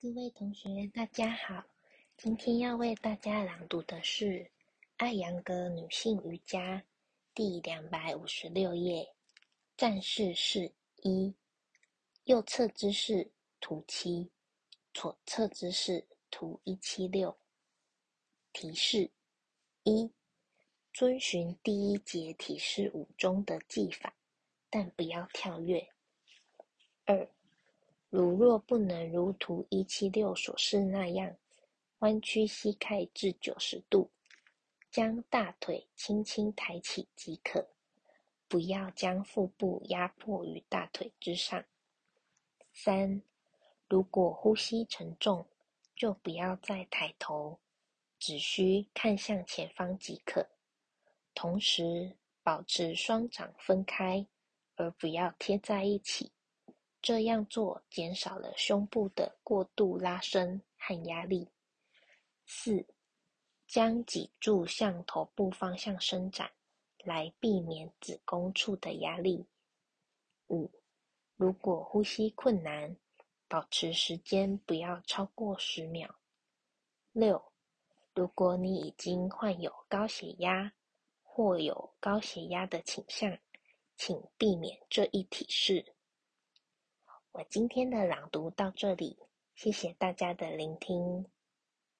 各位同学，大家好。今天要为大家朗读的是《艾扬格女性瑜伽》第两百五十六页，战士式一，右侧姿势图七，左侧姿势图一七六。提示一：遵循第一节提示五中的技法，但不要跳跃。二。如若不能如图一七六所示那样，弯曲膝盖至九十度，将大腿轻轻抬起即可，不要将腹部压迫于大腿之上。三，如果呼吸沉重，就不要再抬头，只需看向前方即可。同时，保持双掌分开，而不要贴在一起。这样做减少了胸部的过度拉伸和压力。四，将脊柱向头部方向伸展，来避免子宫处的压力。五，如果呼吸困难，保持时间不要超过十秒。六，如果你已经患有高血压或有高血压的倾向，请避免这一体式。我今天的朗读到这里，谢谢大家的聆听。